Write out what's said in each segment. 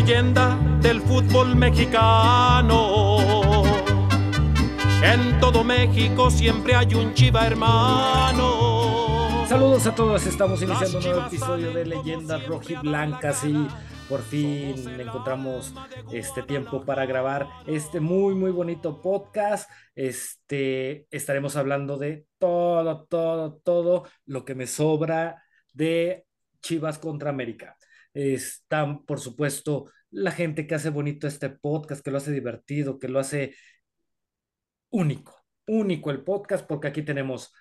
leyenda del fútbol mexicano. En todo México siempre hay un chiva hermano. Saludos a todos, estamos iniciando un nuevo episodio de Leyendas Rojiblancas y por fin encontramos este tiempo para grabar este muy muy bonito podcast. Este estaremos hablando de todo, todo, todo lo que me sobra de Chivas contra América. Están, por supuesto, la gente que hace bonito este podcast, que lo hace divertido, que lo hace único, único el podcast, porque aquí tenemos,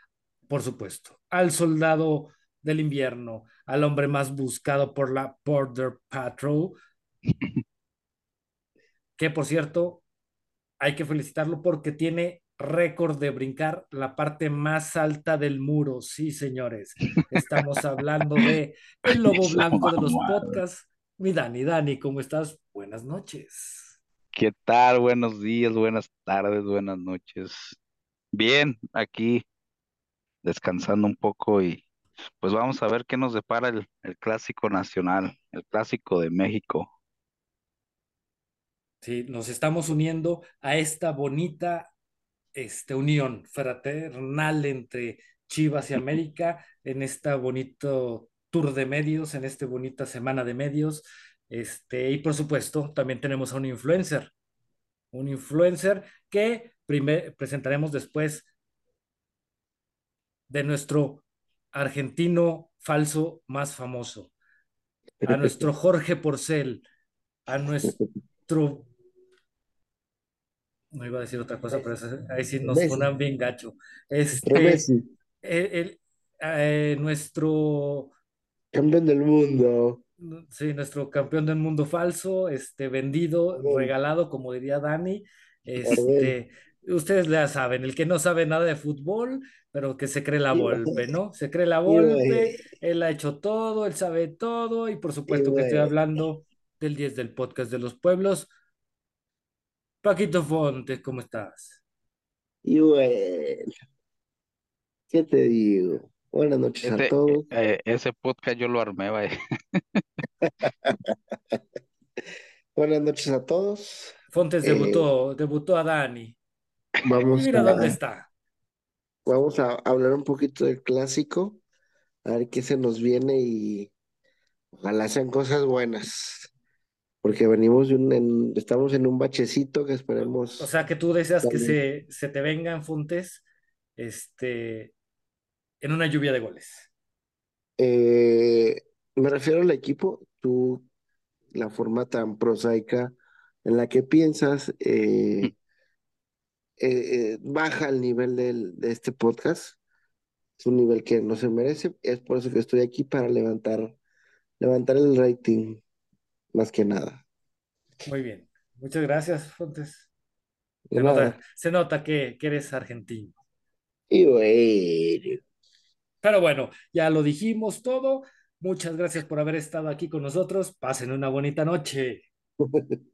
por supuesto, al soldado del invierno, al hombre más buscado por la Border Patrol, que por cierto, hay que felicitarlo porque tiene récord de brincar la parte más alta del muro. Sí, señores, estamos hablando de el lobo blanco de los podcasts. Mi Dani, Dani, ¿cómo estás? Buenas noches. ¿Qué tal? Buenos días, buenas tardes, buenas noches. Bien, aquí descansando un poco y pues vamos a ver qué nos depara el, el clásico nacional, el clásico de México. Sí, nos estamos uniendo a esta bonita este, unión fraternal entre Chivas y América en este bonito tour de medios, en esta bonita semana de medios. Este, y por supuesto, también tenemos a un influencer, un influencer que presentaremos después de nuestro argentino falso más famoso, a nuestro Jorge Porcel, a nuestro no iba a decir otra cosa, pero ahí sí nos ponen bien gacho. Este, el, eh, nuestro campeón del mundo. Sí, nuestro campeón del mundo falso, este, vendido, regalado, como diría Dani. Este, ustedes ya saben, el que no sabe nada de fútbol, pero que se cree la golpe, ¿no? Se cree la golpe, él ha hecho todo, él sabe todo, y por supuesto que estoy hablando del 10 del podcast de los pueblos. Paquito Fontes, ¿cómo estás? Y bueno, ¿qué te digo? Buenas noches a todos. Eh, ese podcast yo lo armé, vaya. Buenas noches a todos. Fontes debutó, eh, debutó a Dani. Vamos mira dónde está. Vamos a hablar un poquito del clásico, a ver qué se nos viene y ojalá sean cosas buenas porque venimos de un, estamos en un bachecito que esperemos. O sea, que tú deseas que se, se te vengan Fontes este, en una lluvia de goles. Eh, me refiero al equipo, tú, la forma tan prosaica en la que piensas, eh, eh, baja el nivel del, de este podcast. Es un nivel que no se merece. Es por eso que estoy aquí para levantar, levantar el rating más que nada. Muy bien. Muchas gracias, Fontes. Se nota, se nota que, eres argentino. Y bueno. Pero bueno, ya lo dijimos todo. Muchas gracias por haber estado aquí con nosotros. Pasen una bonita noche.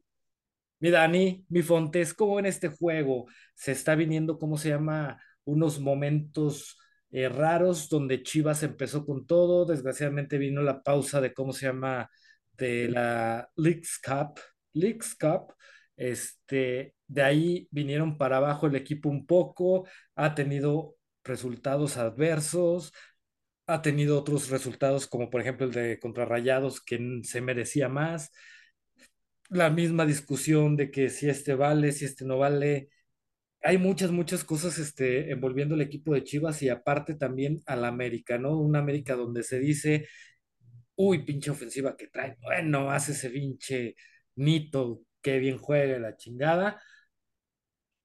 mi Dani, mi Fontes, ¿cómo en este juego se está viniendo, cómo se llama, unos momentos eh, raros donde Chivas empezó con todo? Desgraciadamente vino la pausa de, ¿cómo se llama? De la Leagues Cup, Leagues Cup, este, de ahí vinieron para abajo el equipo un poco, ha tenido resultados adversos, ha tenido otros resultados como por ejemplo el de contrarrayados que se merecía más, la misma discusión de que si este vale, si este no vale, hay muchas, muchas cosas este, envolviendo el equipo de Chivas y aparte también al América, ¿no? Un América donde se dice uy, pinche ofensiva que trae, bueno, hace ese pinche Nito, qué bien juega la chingada,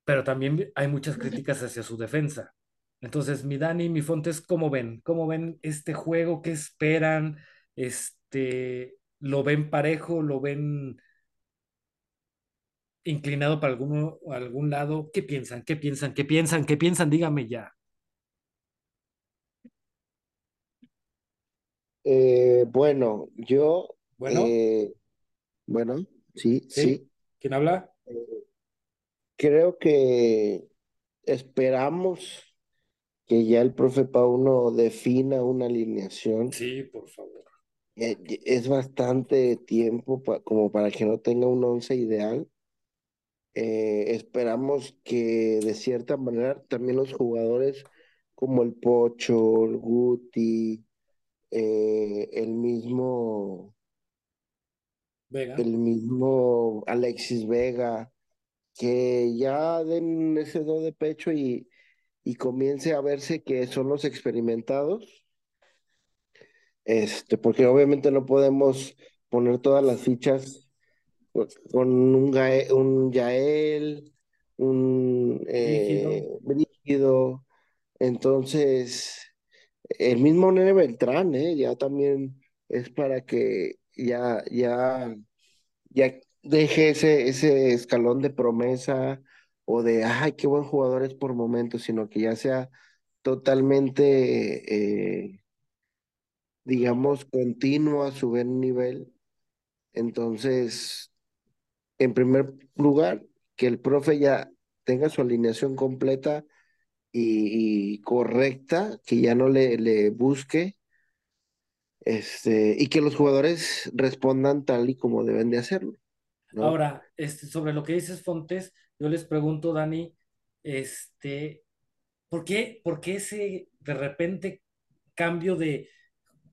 pero también hay muchas críticas hacia su defensa. Entonces, mi Dani, mi Fontes, ¿cómo ven? ¿Cómo ven este juego? ¿Qué esperan? Este, ¿Lo ven parejo? ¿Lo ven inclinado para alguno, algún lado? ¿Qué piensan? ¿Qué piensan? ¿Qué piensan? ¿Qué piensan? Dígame ya. Eh, bueno, yo. Bueno. Eh, bueno, sí, sí. ¿Quién habla? Eh, creo que esperamos que ya el profe Pauno defina una alineación. Sí, por favor. es bastante tiempo pa- como para que no tenga un once ideal. Eh, esperamos que de cierta manera también los jugadores como el Pocho, el Guti, eh, el mismo, Vega. el mismo Alexis Vega, que ya den ese do de pecho y, y comience a verse que son los experimentados, este, porque obviamente no podemos poner todas las fichas con un, Gae- un Yael, un eh, Brígido. Entonces, el mismo Nene Beltrán, ¿eh? ya también es para que ya, ya, ya deje ese, ese escalón de promesa o de, ay, qué buen jugador es por momentos, sino que ya sea totalmente, eh, digamos, continuo a su buen nivel. Entonces, en primer lugar, que el profe ya tenga su alineación completa y, correcta, que ya no le, le busque, este, y que los jugadores respondan tal y como deben de hacerlo. Ahora, este, sobre lo que dices, Fontes, yo les pregunto, Dani, este, ¿por qué, por qué ese de repente cambio de,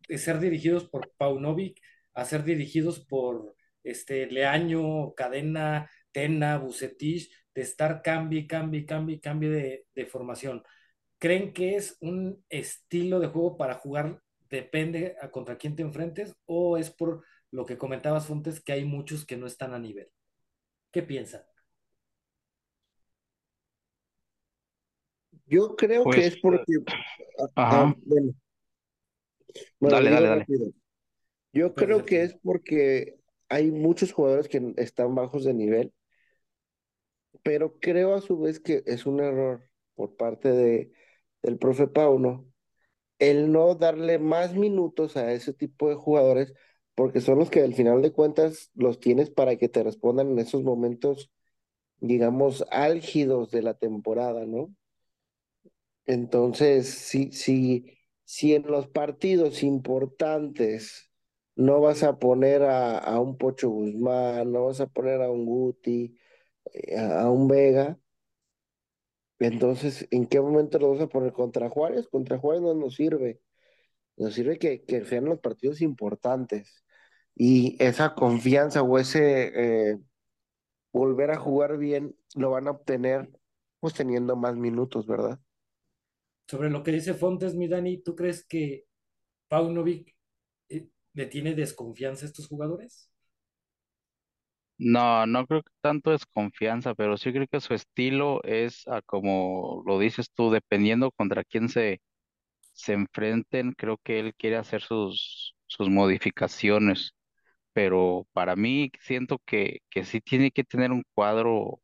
de ser dirigidos por Paunovic a ser dirigidos por este, Leaño, Cadena, Tena, Bucetich, de estar cambie, cambie, cambie, cambie de, de formación? ¿Creen que es un estilo de juego para jugar, depende a contra quién te enfrentes, o es por lo que comentabas, Fontes, que hay muchos que no están a nivel? ¿Qué piensan? Yo creo que Pues, es porque, ah, ah, ajá, bueno, bueno, dale, dale, dale. Yo creo que es porque hay muchos jugadores que están bajos de nivel, pero creo a su vez que es un error por parte de, del profe Pauno el no darle más minutos a ese tipo de jugadores, porque son los que al final de cuentas los tienes para que te respondan en esos momentos, digamos, álgidos de la temporada, ¿no? Entonces, si, si, si en los partidos importantes no vas a poner a, a un Pocho Guzmán, no vas a poner a un Guti, a, a un Vega, entonces, ¿en qué momento lo vas a poner contra Juárez? Contra Juárez no nos sirve. Nos sirve que, que sean los partidos importantes y esa confianza o ese eh, volver a jugar bien lo van a obtener pues teniendo más minutos, ¿verdad? Sobre lo que dice Fontes, mi Dani, ¿tú crees que Paunovic eh, le tiene desconfianza a estos jugadores? No, no creo que tanto desconfianza, pero sí creo que su estilo es a como lo dices tú, dependiendo contra quién se, se enfrenten, creo que él quiere hacer sus, sus modificaciones, pero para mí siento que, que sí tiene que tener un cuadro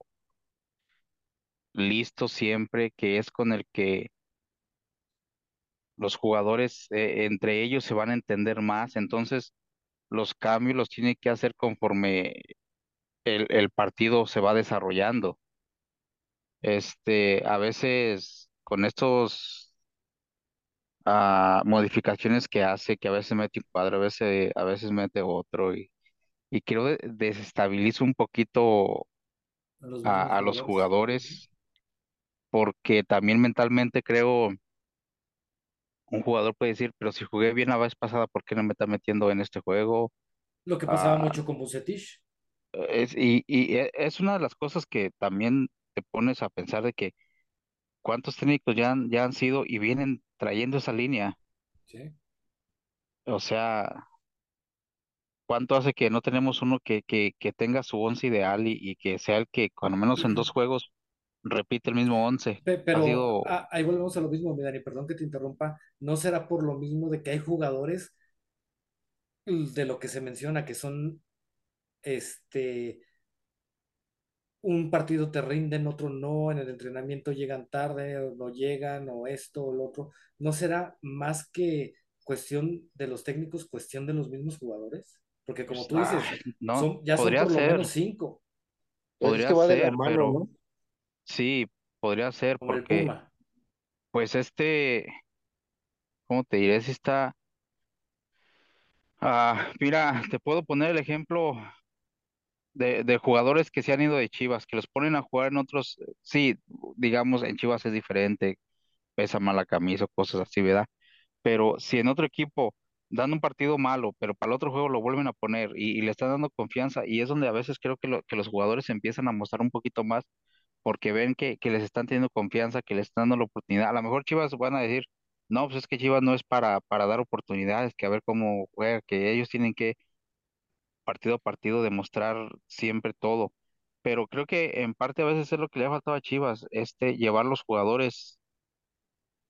listo siempre, que es con el que los jugadores eh, entre ellos se van a entender más, entonces los cambios los tiene que hacer conforme el, el partido se va desarrollando. Este, a veces con estos ah, modificaciones que hace, que a veces mete un cuadro, a veces, a veces mete otro, y, y creo que desestabiliza un poquito A los a, a los jugadores. jugadores, porque también mentalmente creo un jugador puede decir, pero si jugué bien la vez pasada, ¿por qué no me está metiendo en este juego? Lo que pasaba Ah, mucho con Bucetich. Es, y, y e- es una de las cosas que también te pones a pensar de que cuántos técnicos ya han, ya han sido y vienen trayendo esa línea. ¿sí? O sea, ¿cuánto hace que no tenemos uno que, que, que tenga su once ideal y, y que sea el que, cuando menos en dos juegos, repite el mismo once? Pero sido, ah, ahí volvemos a lo mismo, mi Dani, perdón que te interrumpa. ¿No será por lo mismo de que hay jugadores de lo que se menciona que son este un partido te rinden, otro no, en el entrenamiento llegan tarde, o no llegan, o esto o lo otro. ¿No será más que cuestión de los técnicos, cuestión de los mismos jugadores? Porque como tú ah, dices, no, son, ya son podría por lo ser, menos cinco, Pues es que podría va de la ser, mano, pero ¿no? sí, podría ser como el porque, pues este, ¿cómo te diré? Si está, Ah, mira, te puedo poner el ejemplo de, de jugadores que se han ido de Chivas, que los ponen a jugar en otros, eh, sí, digamos, en Chivas es diferente, pesa más la camisa cosas así, ¿verdad? Pero si en otro equipo dan un partido malo, pero para el otro juego lo vuelven a poner y, y le están dando confianza, y es donde a veces creo que, lo- que los jugadores empiezan a mostrar un poquito más porque ven que, que les están teniendo confianza, que les están dando la oportunidad. A lo mejor Chivas van a decir, no, pues es que Chivas no es para, para dar oportunidades, que a ver cómo juega, que ellos tienen que partido a partido demostrar siempre todo. Pero creo que en parte a veces es lo que le ha faltado a Chivas, este, llevar los jugadores,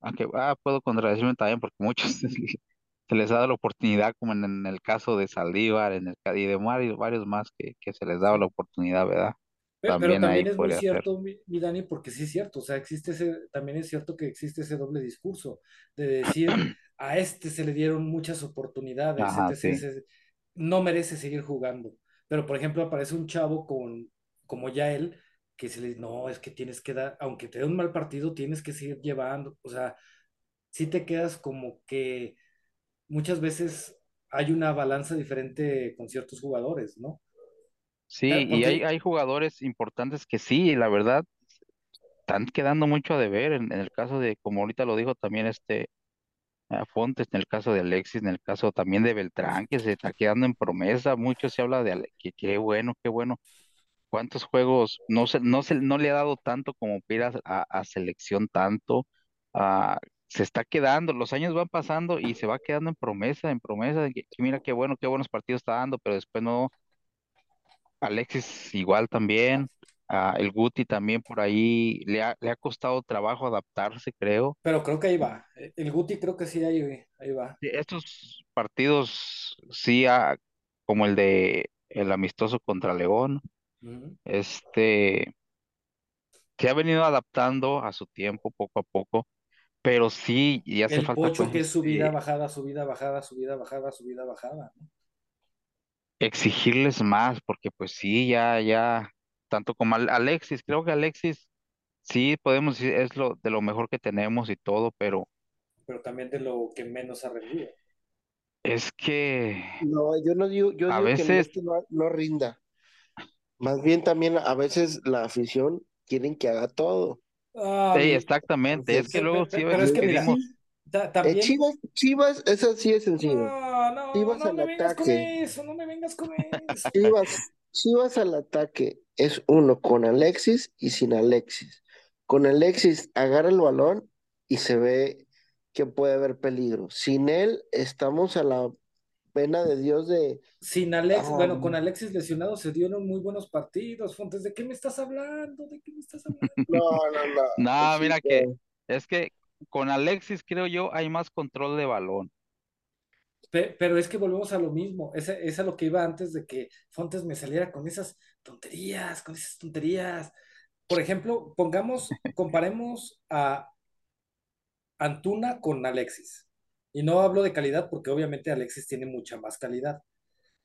aunque ah, puedo contradecirme también porque muchos se les ha dado la oportunidad, como en, en el caso de Saldívar, en el y de varios, varios más que, que se les daba la oportunidad, ¿verdad? Pe- Pero También ahí también es muy cierto, mi, mi Dani, porque sí es cierto, o sea, existe ese, también es cierto que existe ese doble discurso de decir, a este se le dieron muchas oportunidades, Ajá, etc, sí. etc, no merece seguir jugando. Pero, por ejemplo, aparece un chavo con, como ya él, que se le dice, no, es que tienes que dar, aunque te dé un mal partido, tienes que seguir llevando, o sea, sí te quedas como que muchas veces hay una balanza diferente con ciertos jugadores, ¿no? Sí, y hay, hay jugadores importantes que sí, la verdad, están quedando mucho a deber en, en el caso de, como ahorita lo dijo también este a Fontes, en el caso de Alexis, en el caso también de Beltrán, que se está quedando en promesa, mucho se habla de Ale- que qué bueno, qué bueno. ¿Cuántos juegos no se, no se, no le ha dado tanto como para ir a, a- selección tanto? Ah, se está quedando, los años van pasando y se va quedando en promesa, en promesa, que mira qué bueno, qué buenos partidos está dando, pero después no, Alexis igual también, ah, el Guti también por ahí, le ha, le ha costado trabajo adaptarse, creo. Pero creo que ahí va. El Guti creo que sí, ahí, ahí va. Estos partidos, sí, ah, como el de el amistoso contra León, este, se ha venido adaptando a su tiempo poco a poco, pero sí, y hace El falta Pocho pues que es subida, bajada, subida, bajada, subida, bajada, subida, bajada. ¿no? exigirles más, porque pues sí, ya, ya, tanto como Al- Alexis, creo que Alexis, sí, podemos decir, es lo de lo mejor que tenemos y todo, pero Pero también de lo que menos ha rendido. es que No, yo no digo, yo a digo que no es veces, que no, no rinda. Más bien también a veces la afición quieren que haga todo. Ah, sí, exactamente, es que luego sí pero es que mira, pedimos, sí, ta- eh, también. Chivas, Chivas, eso sí es sencillo. No, no, Chivas no al me vengas con ataque. eso, no me vengas con eso. Chivas, Chivas al ataque es uno con Alexis y sin Alexis. Con Alexis agarra el balón y se ve que puede haber peligro. Sin él estamos a la pena de Dios de Sin Alex, ah, bueno, con Alexis lesionado se dieron muy buenos partidos. Fontes, ¿de qué me estás hablando? ¿De qué me estás hablando? no, no, no. no, mira que, es que con Alexis creo yo hay más control de balón. Pe- Pero es que volvemos a lo mismo. Es, es a lo que iba antes de que Fontes me saliera con esas tonterías, con esas tonterías. Por ejemplo, pongamos, comparemos a Antuna con Alexis. Y no hablo de calidad porque obviamente Alexis tiene mucha más calidad.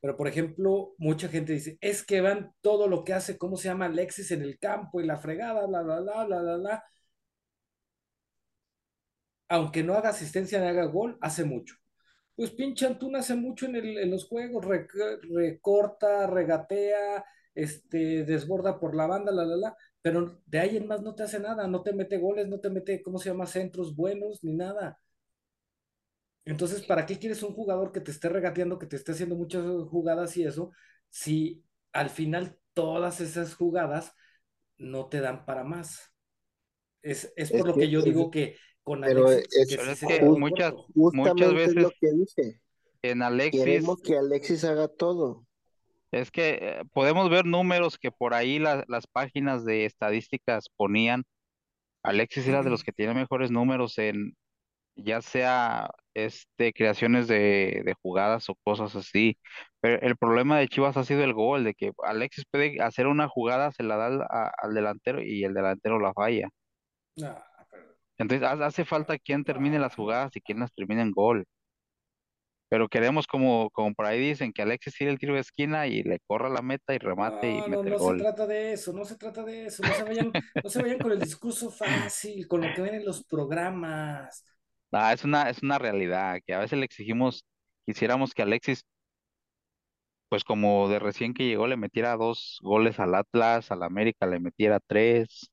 Pero por ejemplo, mucha gente dice, es que van todo lo que hace, ¿cómo se llama Alexis en el campo y la fregada, bla, bla, bla, bla, bla, bla. Aunque no haga asistencia ni haga gol, hace mucho. Pues pinche Antuna hace mucho en, el- en los juegos, rec- recorta, regatea, este, desborda por la banda, la, la, la, pero de ahí en más no te hace nada, no te mete goles, no te mete, ¿cómo se llama?, centros buenos, ni nada. Entonces, ¿para qué quieres un jugador que te esté regateando, que te esté haciendo muchas jugadas y eso, si al final todas esas jugadas no te dan para más? Es, es Es por lo que, que yo digo que con pero Alexis, es que muchas, muchas veces lo que dice. en Alexis Queremos que Alexis haga todo. Es que eh, podemos ver números que por ahí la- las páginas de estadísticas ponían. Alexis era de los que tiene mejores números en ya sea este creaciones de, de jugadas o cosas así. Pero el problema de Chivas ha sido el gol, de que Alexis puede hacer una jugada, se la da al, a- al delantero y el delantero la falla. Entonces ha- hace falta quien termine no, las jugadas y quien las termine en gol. Pero queremos, como, como por ahí dicen, que Alexis tire el tiro de esquina y le corra la meta y remate y No, no, mete no se gol. trata de eso, no se trata de eso, no se vayan, no se vayan con el discurso fácil, con lo que ven en los programas. Ah, es una, es una realidad que a veces le exigimos, quisiéramos que Alexis pues como de recién que llegó le metiera dos goles al Atlas, al América le metiera tres,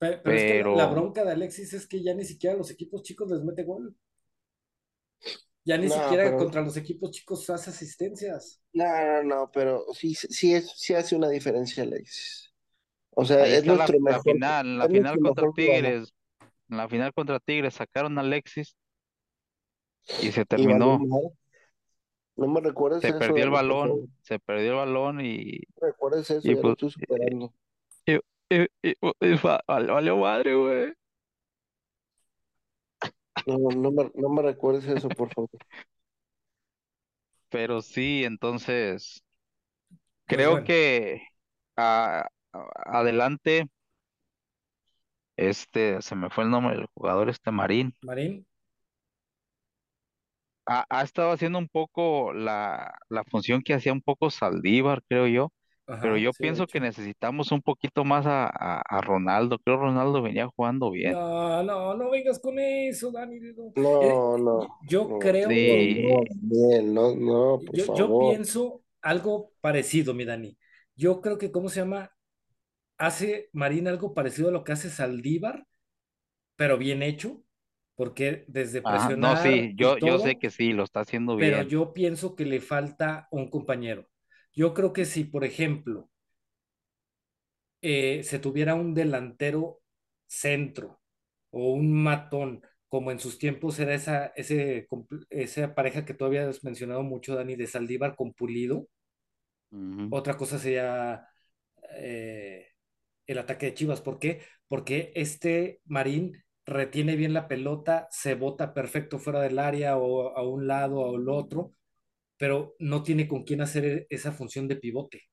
Pe- Pero, es que la, la bronca de Alexis es que ya ni siquiera los equipos chicos les mete gol. Ya ni No, siquiera pero, contra los equipos chicos hace asistencias. no, no, no, pero sí, sí, es, sí hace una diferencia, Alexis. O sea, ahí es la, nuestro la mejor, final, la es final contra. Tigres, en la final contra Tigres sacaron a Alexis y se Y terminó. No me recuerdes se eso, perdió el balón, se perdió el balón y, No me recuerdes eso, y ya lo pues, estoy superando. y, y- y- y va- valió valió madre, güey. No, no me, no me recuerdes eso, por favor. Pero sí, entonces Pues creo bueno, que a- a- adelante, este, se me fue el nombre del jugador, este Marín, Marín, ha, ha estado haciendo un poco la, la función que hacía un poco Saldívar, creo yo, pero ajá, yo sí, de pienso que hecho. necesitamos un poquito más a, a, a Ronaldo, creo Ronaldo venía jugando bien. No, no, no vengas con eso, Dani. no. Eh, No, no, yo no, creo no, que, Sí, no, no, no, por yo, yo favor. pienso algo parecido, mi Dani. Yo creo que, ¿cómo se llama? Hace Marín algo parecido a lo que hace Saldívar, pero bien hecho, porque desde ajá, no, presionar sí, y yo, yo sé todo, que sí, lo está haciendo pero bien. yo pienso que le falta un compañero. Yo creo que si, por ejemplo, eh, se tuviera un delantero centro o un matón, como en sus tiempos era esa, ese, esa pareja que tú habías mencionado mucho, Dani, de Saldívar con Pulido, otra cosa sería eh, el ataque de Chivas. ¿Por qué? Porque este Marín retiene bien la pelota, se bota perfecto fuera del área o a un lado o al otro, pero no tiene con quién hacer esa función de pivote.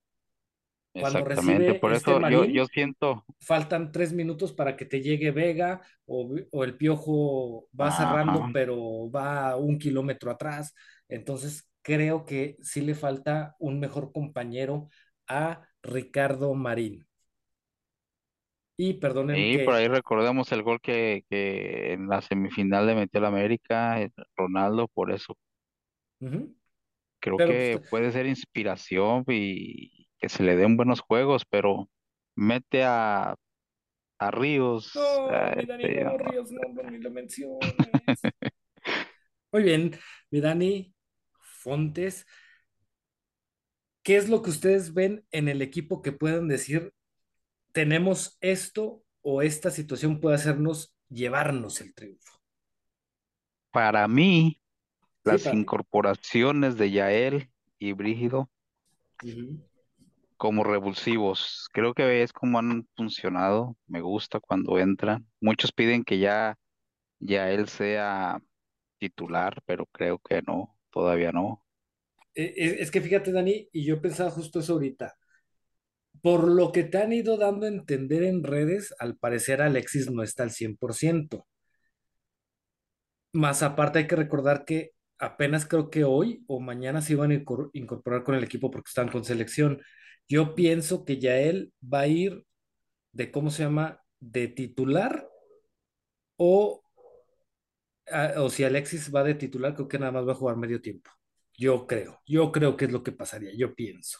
Cuando Exactamente, recibe por este eso yo, siento, faltan tres minutos para que te llegue Vega o, o el Piojo va cerrando, pero va un kilómetro atrás. Entonces, creo que sí le falta un mejor compañero a Ricardo Marín. Y perdonen y por ahí recordemos el gol que, que en la semifinal le metió la América, eh, Ronaldo, por eso. Creo Pero pues, que puede ser inspiración y que se le den buenos juegos, pero mete a, a Ríos, no, a mi Dani, este, no, Ríos, no, no, ni lo menciones. Muy bien, mi Dani Fontes, ¿qué es lo que ustedes ven en el equipo que puedan decir, tenemos esto o esta situación puede hacernos llevarnos el triunfo? para mí, las incorporaciones de Yael y Brígido como revulsivos, creo que es como han funcionado, me gusta cuando entran. Muchos piden que ya, ya él sea titular, pero creo que no, todavía no. Es, es que fíjate, Dani, y yo pensaba justo eso ahorita. Por lo que te han ido dando a entender en redes, al parecer Alexis no está al 100%. Más aparte hay que recordar que apenas creo que hoy o mañana se iban a incor- incorporar con el equipo porque están con selección. Yo pienso que ya él va a ir de, ¿cómo se llama? De titular o, a- o si Alexis va de titular, creo que nada más va a jugar medio tiempo. Yo creo, yo creo que es lo que pasaría, yo pienso.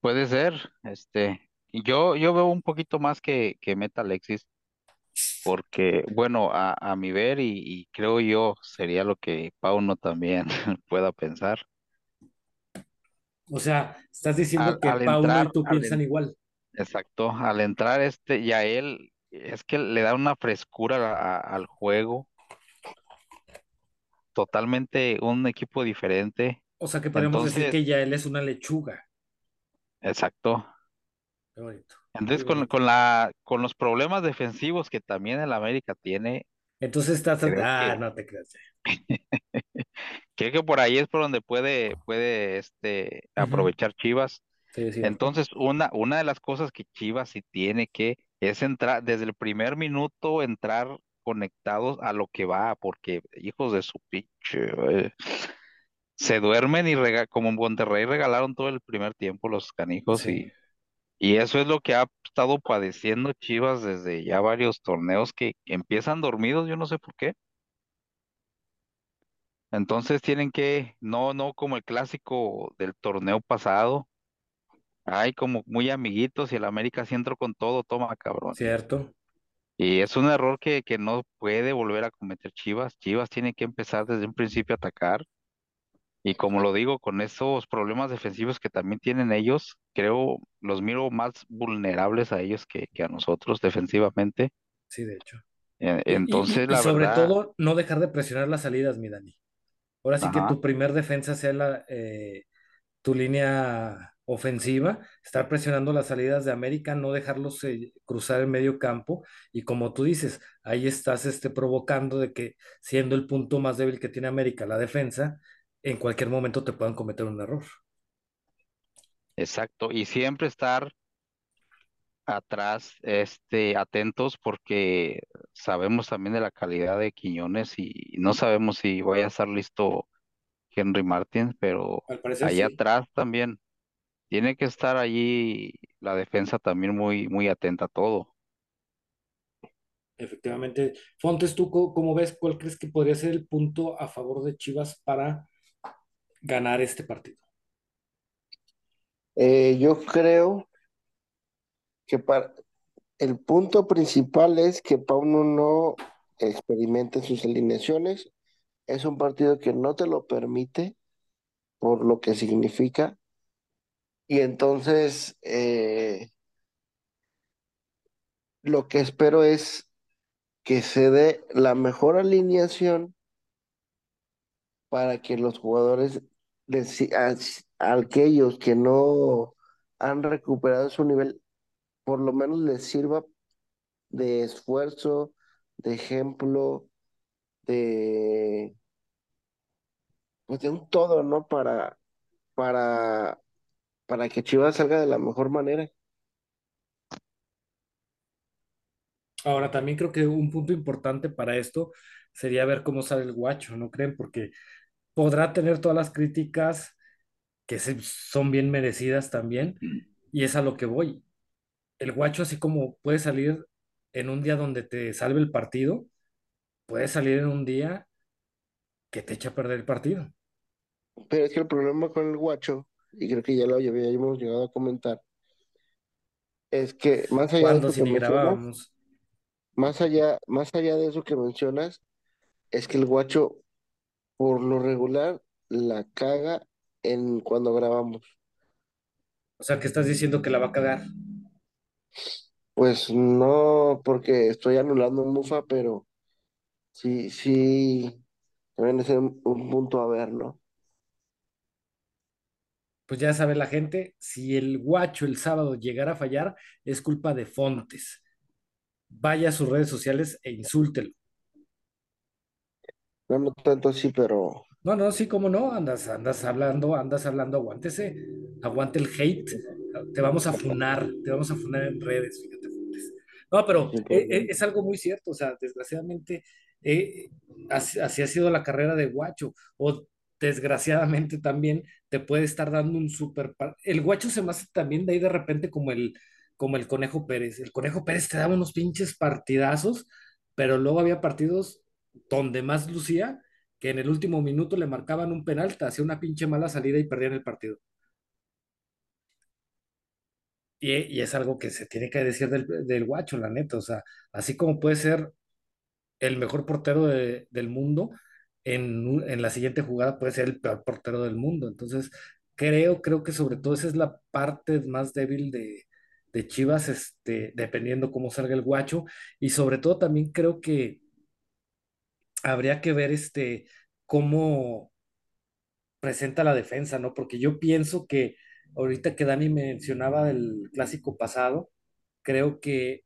Puede ser, este, yo, yo veo un poquito más que, que meta Alexis, porque, bueno, a, a mi ver, y, y creo yo, sería lo que Pauno también pueda pensar. O sea, estás Al, diciendo que al Pauno y entrar, tú al, piensan en- igual. exacto, al entrar este, ya él, es que le da una frescura a- al juego, totalmente un equipo diferente. O sea, que decir Entonces, que ya él es una lechuga. exacto. Qué bonito, Entonces, con, con la, con los problemas defensivos que también el América tiene, Entonces estás, ah, que, no te creas. creo que por ahí es por donde puede, puede este, aprovechar Chivas. Sí. Entonces, una, una de las cosas que Chivas sí tiene que es entrar, desde el primer minuto, entrar conectados a lo que va, porque hijos de su pinche, eh, se duermen y rega- como en Monterrey regalaron todo el primer tiempo los canijos Sí. y, y eso es lo que ha estado padeciendo Chivas desde ya varios torneos que empiezan dormidos, yo no sé por qué. Entonces tienen que, no, no como el clásico del torneo pasado, ay, como muy amiguitos y el América sí entró con todo, toma cabrón. ¿cierto? Y es un error que, que no puede volver a cometer Chivas. Chivas tiene que empezar desde un principio a atacar. Y como lo digo, con esos problemas defensivos que también tienen ellos, creo los miro más vulnerables a ellos que, que a nosotros defensivamente. Sí, de hecho. Eh, Y, y- Entonces, y sobre verdad, todo, no dejar de presionar las salidas, mi Dani. Ahora sí que tu primer defensa sea la, eh, tu línea ofensiva, estar presionando las salidas de América, no dejarlos eh, cruzar el medio campo. Y como tú dices, ahí estás este, provocando de que siendo el punto más débil que tiene América, la defensa, en cualquier momento te puedan cometer un error. exacto. Y siempre estar atrás, este, atentos porque sabemos también de la calidad de Quiñones y no sabemos si vaya a estar listo Henry Martin, pero allá sí. atrás también tiene que estar allí la defensa también muy, muy atenta a todo. Efectivamente. Fontes, ¿tú cómo ves? ¿Cuál crees que podría ser el punto a favor de Chivas para ganar este partido? Eh, yo creo que para, el punto principal es que Pauno no experimente sus alineaciones. Es un partido que no te lo permite por lo que significa. Y entonces eh, lo que espero es que se dé la mejor alineación para que los jugadores, les- aquellos que no han recuperado su nivel, por lo menos les sirva de esfuerzo, de ejemplo, de, pues de un todo, ¿no? Para, para, para que Chivas salga de la mejor manera. Ahora, también creo que un punto importante para esto sería ver cómo sale el guacho, ¿no creen? Porque podrá tener todas las críticas que se- son bien merecidas también, y es a lo que voy. El guacho, así como puede salir en un día donde te salve el partido, puede salir en un día que te echa a perder el partido. Pero es que el problema con el guacho, y creo que ya lo habíamos llegado a comentar, es que más allá de si más allá, más allá de eso que mencionas, es que el guacho por lo regular la caga en cuando grabamos. O sea, que estás diciendo que la va a cagar. Pues no porque estoy anulando un Mufa, pero sí, sí, también es un un punto a ver, ¿no? Pues ya sabe la gente, si el guacho el sábado llegara a fallar, es culpa de Fontes. Vaya a sus redes sociales e insúltelo. No, no tanto así, pero No, no, sí, cómo no, andas, andas hablando, andas hablando, aguántese, aguante el hate, te vamos a funar, te vamos a funar en redes, fíjate. No, pero eh, eh, problema. es algo muy cierto, o sea, desgraciadamente, eh, así, así ha sido la carrera de Guacho, o desgraciadamente también te puede estar dando un super... El Guacho se me hace también de ahí de repente como el, como el Conejo Pérez. El Conejo Pérez te daba unos pinches partidazos, pero luego había partidos donde más lucía que en el último minuto le marcaban un penal, te hacía una pinche mala salida y perdían el partido. Y, y es algo que se tiene que decir del, del guacho, la neta. O sea, así como puede ser el mejor portero de- del mundo, en, en la siguiente jugada puede ser el peor portero del mundo. Entonces, creo, creo que sobre todo esa es la parte más débil de, de Chivas, este, dependiendo cómo salga el guacho. Y sobre todo también creo que habría que ver este, cómo presenta la defensa, ¿no? Porque yo pienso que ahorita que Dani mencionaba del clásico pasado, creo que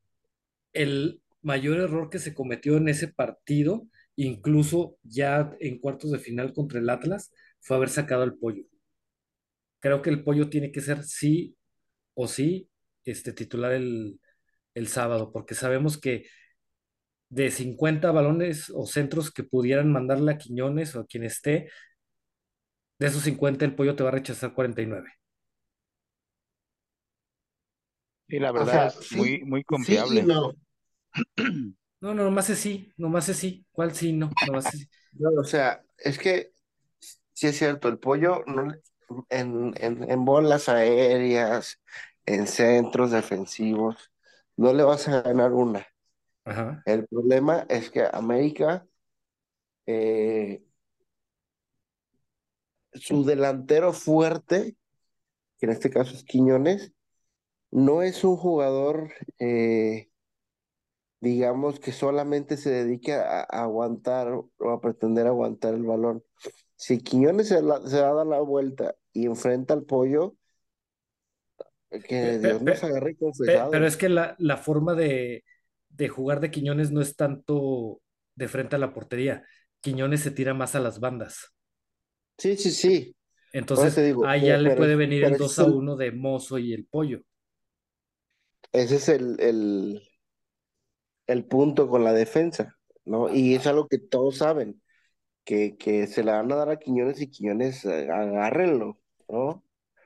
el mayor error que se cometió en ese partido, incluso ya en cuartos de final contra el Atlas, fue haber sacado al pollo. Creo que el pollo tiene que ser sí o sí este, titular el, el sábado, porque sabemos que de 50 balones o centros que pudieran mandarle a Quiñones o a quien esté, de esos 50 el pollo te va a rechazar 49. Y la O verdad sea, es sí, muy, muy sí confiable. no. No, no, nomás es sí, nomás es sí. ¿Cuál sí? No, nomás es sí. No, o sea, es que sí es cierto, el pollo no le- en, en, en bolas aéreas, en centros defensivos, no le vas a ganar una. Ajá. El problema es que América, eh, su delantero fuerte, que en este caso es Quiñones, no es un jugador, eh, digamos, que solamente se dedica a, a aguantar o a pretender aguantar el balón. Si Quiñones se, la- se da la vuelta y enfrenta al pollo, que Dios nos pe- agarre pe- pero es que la, la forma de, de jugar de Quiñones no es tanto de frente a la portería. Quiñones se tira más a las bandas. Sí, sí, sí. Entonces, digo, ahí ya pero, le puede venir el ese 2 es a el, 1 de Mozo y el Pollo. ese es el, el, el punto con la defensa, ¿no? Y es algo que todos saben, que, que se la van a dar a Quiñones y Quiñones, eh, agárrenlo, ¿no?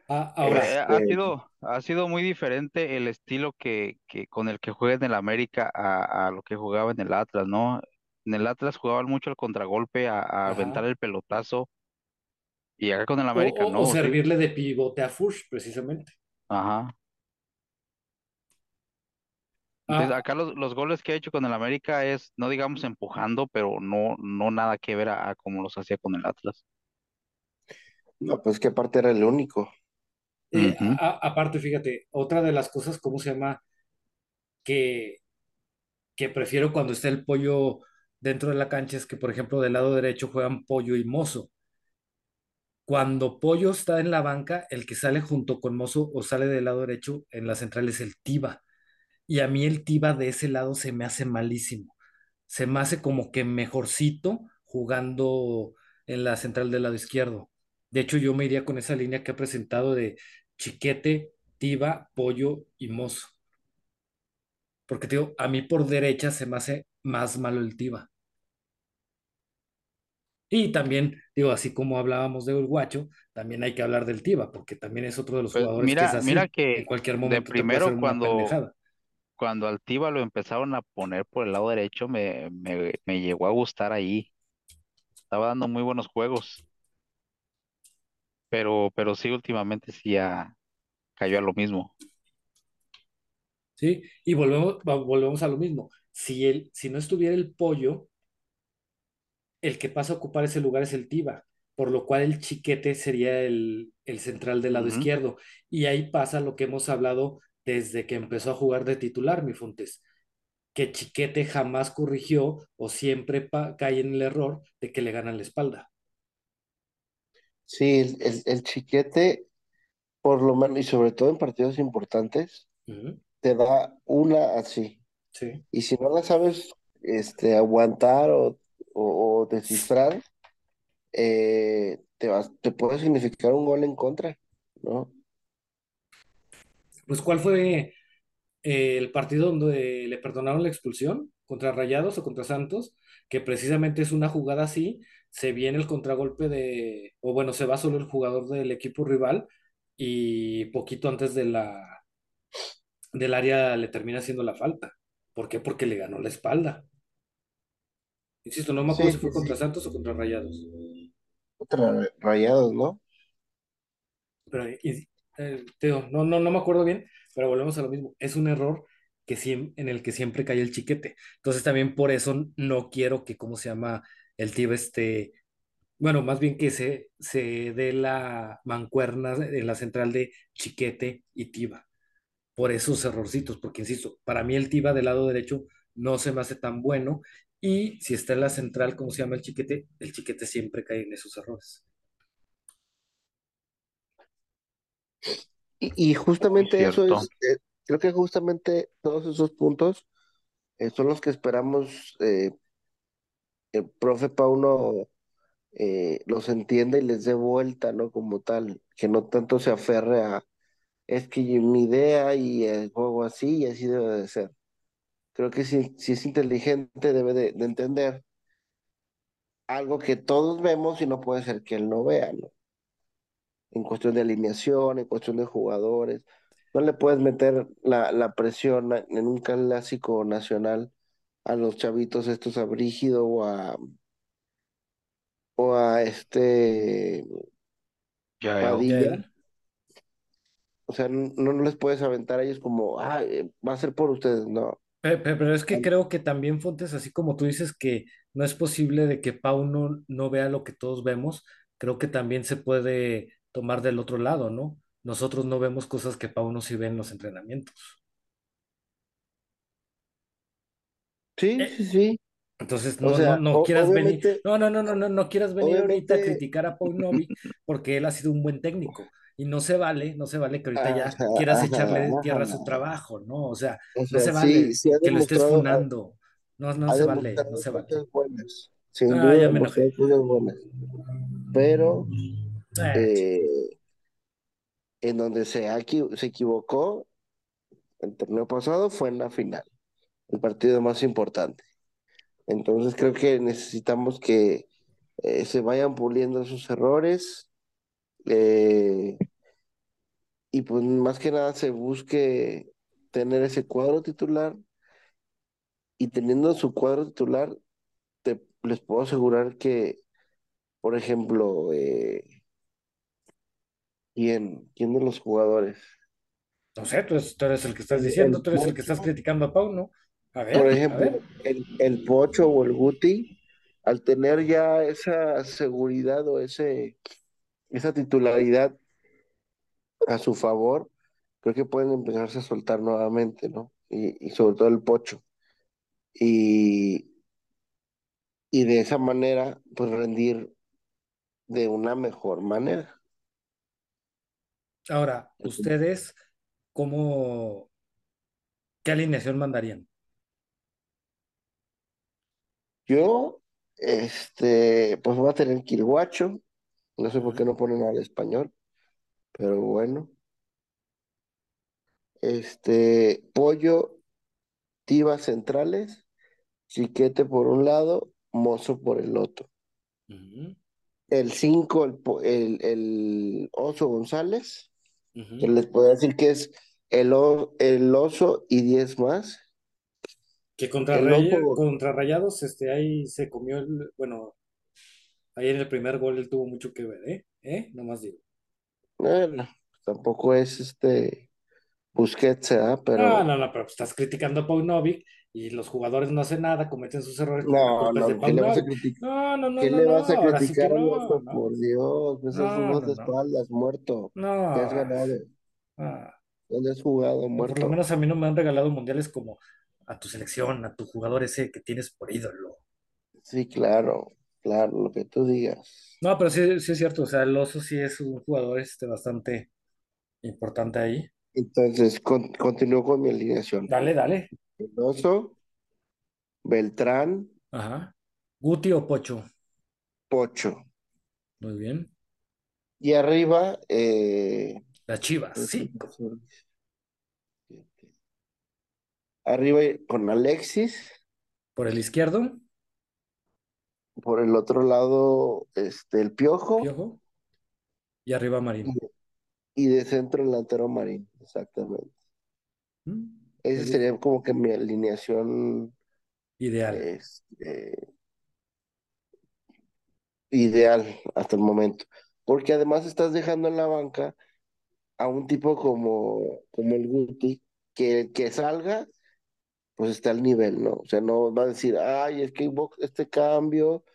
Ah, ahora, Eh, ha Este, sido, ha sido muy diferente el estilo que, que con el que juega en el América a, a lo que jugaba en el Atlas, ¿no? En el Atlas jugaban mucho el contragolpe, a, a aventar ajá. el pelotazo, y acá con el O, América o- o no, sí. servirle de pivote a Fush, precisamente. Ajá. Entonces, Ah, acá los, los goles que ha hecho con el América es, no digamos empujando, pero no, no nada que ver a, a como los hacía con el Atlas. no, pues que aparte era el único. Eh, a- aparte, fíjate, otra de las cosas, ¿cómo se llama? Que, que prefiero cuando está el pollo dentro de la cancha es que, por ejemplo, del lado derecho juegan pollo y mozo. Cuando Pollo está en la banca, el que sale junto con Mozo o sale del lado derecho en la central es el Tiva. Y a mí el Tiva de ese lado se me hace malísimo. Se me hace como que mejorcito jugando en la central del lado izquierdo. De hecho, yo me iría con esa línea que ha presentado de Chiquete, Tiva, Pollo y Mozo. Porque digo, a mí por derecha se me hace más malo el Tiva. Y también, digo, así como hablábamos de Guacho, también hay que hablar del Tiva, porque también es otro de los Pues jugadores que es mira, mira así. En que cualquier de momento te puede hacer primero una cuando, cuando al Tiva lo empezaron a poner por el lado derecho, me, me, me llegó a gustar ahí. Estaba dando muy buenos juegos, pero, pero sí, últimamente sí ya cayó a lo mismo. ¿Sí? Y volvemos, volvemos a lo mismo. Si, el, si no estuviera el pollo, el que pasa a ocupar ese lugar es el Tiva, por lo cual el Chiquete sería el, el central del lado izquierdo. Y ahí pasa lo que hemos hablado desde que empezó a jugar de titular, mi Fontes, que Chiquete jamás corrigió o siempre cae en el error de que le ganan la espalda. Sí, el, el, el chiquete, por lo menos, y sobre todo en partidos importantes, te da una así. Sí. Y si no la sabes este, aguantar o, o, o descifrar, eh, te vas, te puede significar un gol en contra, ¿no? Pues, ¿cuál fue eh, el partido donde le perdonaron la expulsión? ¿Contra Rayados o contra Santos? Que precisamente es una jugada así, se viene el contragolpe de, o bueno, se va solo el jugador del equipo rival y poquito antes de la, del área le termina haciendo la falta. ¿Por qué? Porque le ganó la espalda. Insisto, no me acuerdo Sí, si fue sí, contra. Santos o contra Rayados. Contra Rayados, ¿no? Pero, y- eh, digo, no, no, no me acuerdo bien, pero volvemos a lo mismo. Es un error que en el que siempre cae el chiquete. Entonces también por eso no quiero que, ¿cómo se llama? El tío este, bueno, más bien que se, se dé la mancuerna en la central de chiquete y tiba. Por esos errorcitos, porque insisto, para mí el tiba del lado derecho no se me hace tan bueno. Y si está en la central, ¿cómo se llama el chiquete? El chiquete siempre cae en esos errores. Y, justamente eso es, eh, creo que justamente todos esos puntos eh, son los que esperamos eh, el profe Pauno eh, los entienda y les dé vuelta, ¿no? Como tal, que no tanto se aferre a, es que mi idea y el juego así y así debe de ser. Creo que si, si es inteligente debe de, de entender algo que todos vemos y no puede ser que él no vea, ¿no? En cuestión de alineación, en cuestión de jugadores. No le puedes meter la, la presión en un clásico nacional a los chavitos estos a Brígido o a, o a este Ya. Padilla, o sea, no, no les puedes aventar a ellos como, ah, va a ser por ustedes, no. Pe- pe- Pero es que creo que también Fontes, así como tú dices que no es posible de que Pau no, no vea lo que todos vemos, creo que también se puede tomar del otro lado, ¿no? Nosotros no vemos cosas que Pau no sí ve en los entrenamientos. Sí, Eh, sí, sí. Entonces, no, no, sea, no quieras venir, no, no, no, no, no, no quieras venir ahorita a criticar a Paunovic porque él ha sido un buen técnico y no se vale, no se vale que ahorita ya ajá, quieras ajá, echarle tierra a su trabajo, ¿no? O sea, O no se vale sí que lo estés funando, no, no se vale, no se vale. buenas, sin Ah, duda ya me enojé. buenas, pero Eh, eh, en donde se, se equivocó el torneo pasado fue en la final, el partido más importante. Entonces creo que necesitamos que eh, se vayan puliendo sus errores eh, y pues más que nada se busque tener ese cuadro titular y teniendo su cuadro titular te, les puedo asegurar que, por ejemplo, eh, ¿quién, quién de los jugadores? no sé, tú eres, tú eres el que estás diciendo, el tú eres el que estás criticando a Pau, ¿no? A por a ejemplo, ver. el, el Pocho o el Guti, al tener ya esa seguridad o ese, esa titularidad a su favor, creo que pueden empezarse a soltar nuevamente, ¿no? Y, y sobre todo el Pocho. Y, y de esa manera, pues rendir de una mejor manera. Ahora, ustedes, ¿cómo, qué alineación mandarían? Yo, este, pues voy a tener Quilguacho, no sé por qué no ponen al español, pero bueno. Este, Pollo, Tivas centrales, Chiquete por un lado, Mozo por el otro. El 5 el, el, el Oso González, que les puedo decir que es el, el Oso y 10 más. Que contra, contra Rayados, este, ahí se comió el, bueno, ahí en el primer gol él tuvo mucho que ver, ¿eh? ¿Eh? Nomás digo. bueno, tampoco es este Busquets. No, Pero no, no, pero pues estás criticando a Paunovic y los jugadores no hacen nada, cometen sus errores, no, de no, ¿qué le vas a criticar? No, no, no, ¿Qué no, le no, vas a sí al no, no, Por Dios, son no, no, de no, espaldas, muerto. ¿Qué has no. ganado? Ah, ¿Dónde has jugado, por lo muerto? menos a mí no me han regalado mundiales como a tu selección, a tu jugador ese que tienes por ídolo. Sí, claro, claro, lo que tú digas. No, pero sí, sí es cierto, o sea, el oso sí es un jugador este, bastante importante ahí. Entonces, con- continúo con mi alineación. Dale, dale. El oso, Beltrán, Ajá. Guti o Pocho. Pocho. Muy bien. Y arriba, eh, Las Chivas, cinco. Arriba con Alexis, Por el izquierdo, por el otro lado, este, el Piojo, Piojo. Y arriba Marín. y de centro delantero Marín, exactamente. ¿Mm? Esa bien. sería como que mi alineación Ideal. este, ideal hasta el momento. Porque además estás dejando en la banca a un tipo como, como el Guti, que el que salga, pues está al nivel, ¿no? O sea, no va a decir, ay, es que hubo este cambio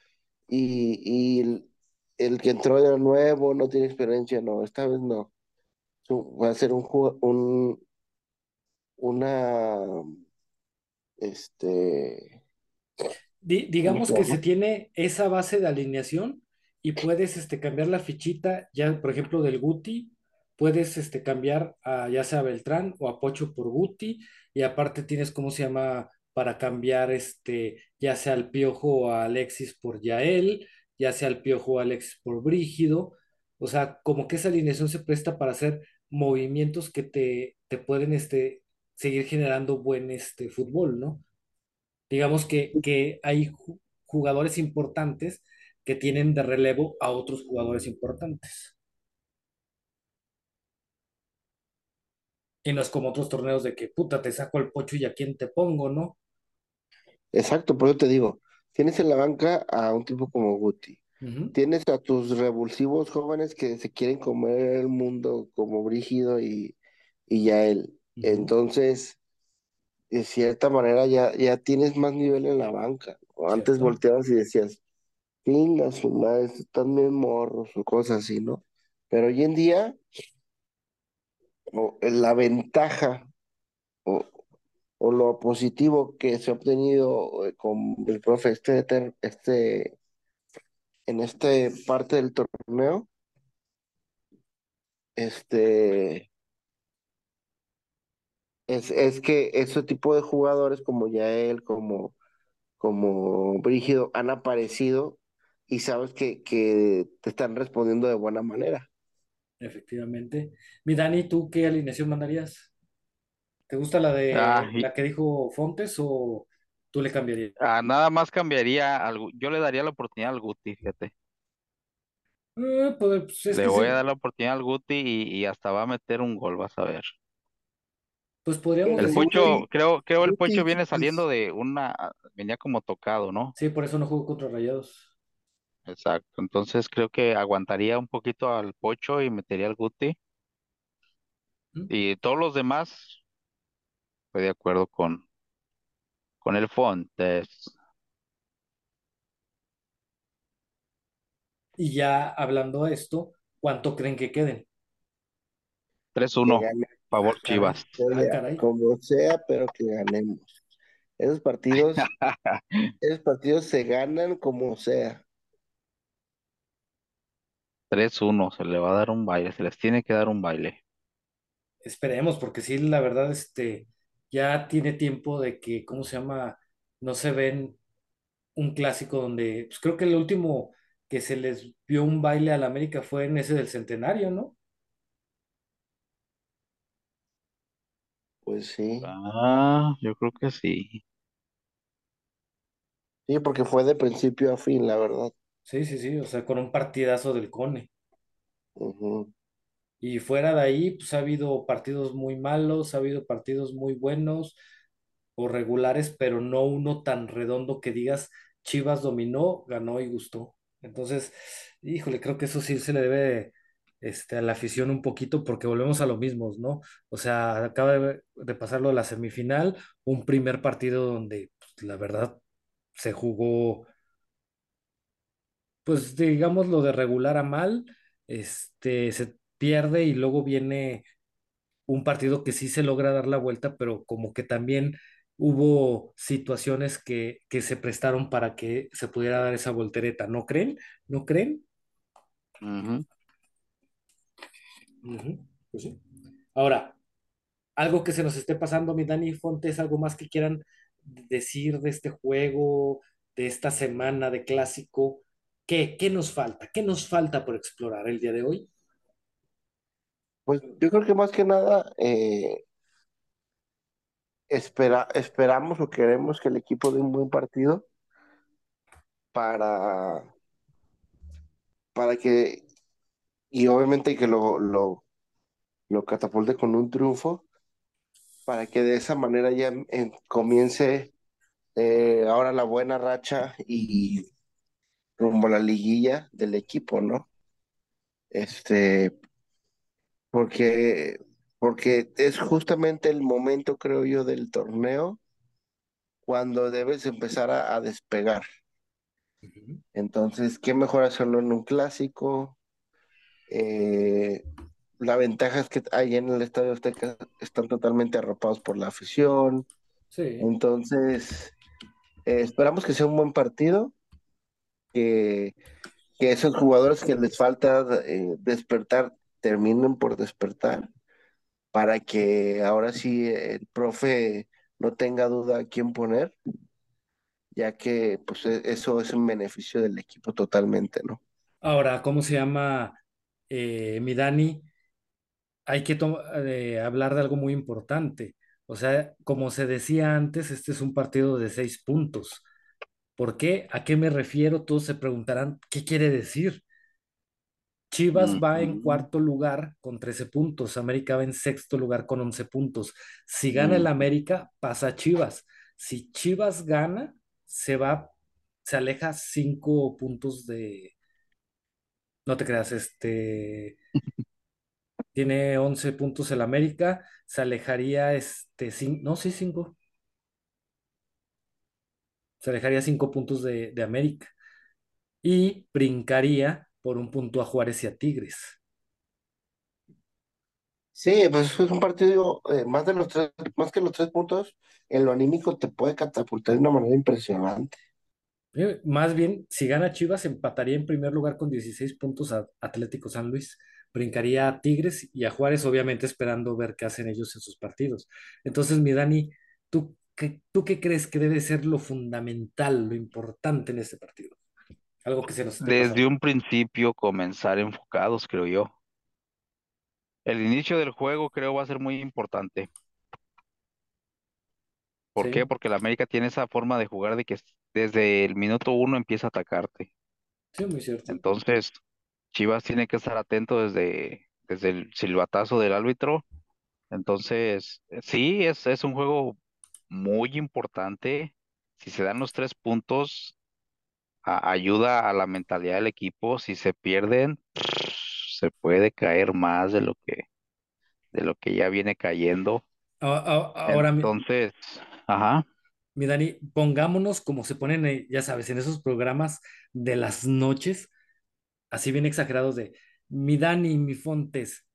y, y el, el que entró de nuevo no tiene experiencia, no, esta vez no. Va a ser un, un una, este, Di- ¿cómo digamos que se tiene esa base de alineación y puedes este, cambiar la fichita, ya por ejemplo del Guti, puedes este, cambiar a ya sea Beltrán o a Pocho por Guti y aparte tienes, ¿cómo se llama? Para cambiar este, ya sea al Piojo a Alexis por Yael, ya sea al Piojo a Alexis por Brígido. O sea, como que esa alineación se presta para hacer movimientos que te, te pueden este, seguir generando buen este, fútbol, ¿no? Digamos que, que hay ju- jugadores importantes que tienen de relevo a otros jugadores importantes. Y no es como otros torneos de que puta te saco el pocho y a quién te pongo, ¿no? Exacto, por eso te digo, tienes en la banca a un tipo como Guti, tienes a tus revulsivos jóvenes que se quieren comer el mundo como Brígido y, y Yael. ujú, Entonces, de cierta manera ya, ya tienes más nivel en la banca. Antes volteabas y decías, Venga, su madre, están bien morros o cosas así, ¿no? Pero hoy en día, o, la ventaja o, o lo positivo que se ha obtenido eh, con el profe este, este, en este parte del torneo, este, es, es que ese tipo de jugadores como Yael, como, como Brígido, han aparecido y sabes que, que te están respondiendo de buena manera. Efectivamente. Mi Dani, ¿tú qué alineación mandarías? ¿Te gusta la Ah, de y- la que dijo Fontes o tú le cambiarías? ah, nada más cambiaría algo. Yo le daría la oportunidad al Guti, fíjate. Eh, pues, pues, es Le que voy a dar la oportunidad al Guti y, y hasta va a meter un gol, vas a ver. pues podríamos El decir que Pocho, Guti, creo, creo el Guti, Pocho viene saliendo de una, venía como tocado, ¿no? sí, por eso no jugó contra Rayados. Exacto. Entonces creo que aguantaría un poquito al Pocho y metería al Guti. ¿Mm? Y todos los demás, estoy de acuerdo con, con el Fontes. Y ya hablando de esto, ¿cuánto creen que queden? Tres que uno, gane Ah, favor caray, Chivas. ah, caray. como sea, pero que ganemos. Esos partidos, esos partidos se ganan como sea. Tres uno, se le va a dar un baile, se les tiene que dar un baile. Esperemos, porque sí, la verdad, este, ya tiene tiempo de que, ¿cómo se llama? No se ven un clásico donde, pues creo que el último que se les vio un baile al América fue en ese del centenario, ¿no? Pues sí, Ah, yo creo que sí. sí, porque fue de principio a fin, la verdad. Sí, sí, sí, o sea, con un partidazo del Cone. Ujú. Y fuera de ahí, pues ha habido partidos muy malos, ha habido partidos muy buenos o regulares, pero no uno tan redondo que digas Chivas dominó, ganó y gustó. Entonces, híjole, creo que eso sí se le debe este, a la afición un poquito porque volvemos a lo mismo, ¿no? O sea, acaba de, de pasarlo de la semifinal, un primer partido donde pues, la verdad se jugó pues digamos lo de regular a mal, este, se pierde y luego viene un partido que sí se logra dar la vuelta, pero como que también hubo situaciones que, que se prestaron para que se pudiera dar esa voltereta, ¿no creen? ¿No creen? Pues sí. Ahora, algo que se nos esté pasando, mi Dani Fontes, algo más que quieran decir de este juego, de esta semana de clásico, ¿qué, qué nos falta? ¿Qué nos falta por explorar el día de hoy? Pues yo creo que más que nada eh, espera, esperamos o queremos que el equipo dé un buen partido para, para que, y obviamente que lo, lo, lo catapulte con un triunfo, para que de esa manera ya eh, comience eh, ahora la buena racha y rumbo a la liguilla del equipo, ¿no? Este, porque, porque es justamente el momento, creo yo, del torneo cuando debes empezar a, a despegar. Entonces, qué mejor hacerlo en un clásico. Eh, la ventaja es que ahí en el Estadio Azteca están totalmente arropados por la afición. Sí, Entonces, eh, esperamos que sea un buen partido, que, que esos jugadores que les falta eh, despertar terminen por despertar, para que ahora sí el profe no tenga duda a quién poner, ya que pues e- eso es un beneficio del equipo totalmente, ¿no? Ahora, ¿cómo se llama eh, mi Dani? Hay que eh, hablar de algo muy importante. O sea, como se decía antes, este es un partido de seis puntos. ¿Por qué? ¿A qué me refiero? Todos se preguntarán, ¿qué quiere decir? Chivas va en cuarto lugar con 13 puntos, América va en sexto lugar con 11 puntos. Si gana el. América, pasa a Chivas. Si Chivas gana, se va, se aleja cinco puntos de, No te creas, este tiene 11 puntos el América, se alejaría este cin- no, sí, 5, se alejaría 5 puntos de, de América y brincaría por un punto a Juárez y a Tigres. Sí, pues es un partido, eh, más de los tres, más que los tres puntos, en lo anímico te puede catapultar de una manera impresionante. Eh, Más bien, si gana Chivas, empataría en primer lugar con 16 puntos a Atlético San Luis. Brincaría a Tigres y a Juárez, obviamente esperando ver qué hacen ellos en sus partidos. Entonces, mi Dani, ¿tú qué, tú qué crees que debe ser lo fundamental, lo importante en este partido? Algo que se nos Desde pasando. un principio comenzar enfocados, creo yo. El inicio del juego creo va a ser muy importante. ¿Por qué? Porque el América tiene esa forma de jugar de que desde el minuto uno empieza a atacarte. sí, muy cierto. Entonces, Chivas tiene que estar atento desde, desde el silbatazo del árbitro. Entonces, sí, es, es un juego muy importante. Si se dan los tres puntos, a- ayuda a la mentalidad del equipo. Si se pierden, se puede caer más de lo que, de lo que ya viene cayendo. Ahora, mi, Entonces, ajá, mi Dani, pongámonos como se ponen, eh, ya sabes, en esos programas de las noches, así bien exagerados de mi Dani, mi Fontes.